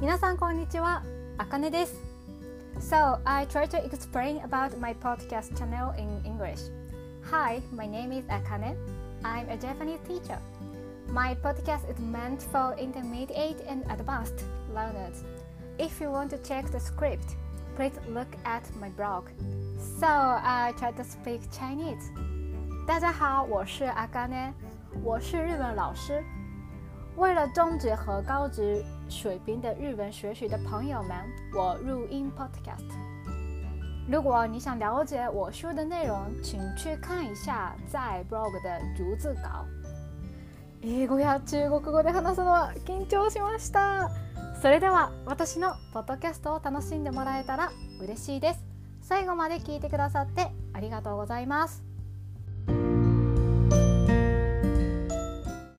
皆さんこんにちは、あかねです。So, I try to explain about my podcast channel in English. Hi, my name is Akane. I'm a Japanese teacher. My podcast is meant for intermediate and advanced learners. If you want to check the script, please look at my blog. So, I try to speak Chinese. 大家好，我是阿甘呢，我是日文老师。 为了中职和高职水平的日文学习的朋友们，我录音 podcast。如果你想了解我说的内容，请去看一下在 blog 的逐字稿。英語や中国語で話すのは緊張しました。それでは私のポッドキャストを楽しんでもらえたら嬉しいです。最後まで聞いてくださってありがとうございます。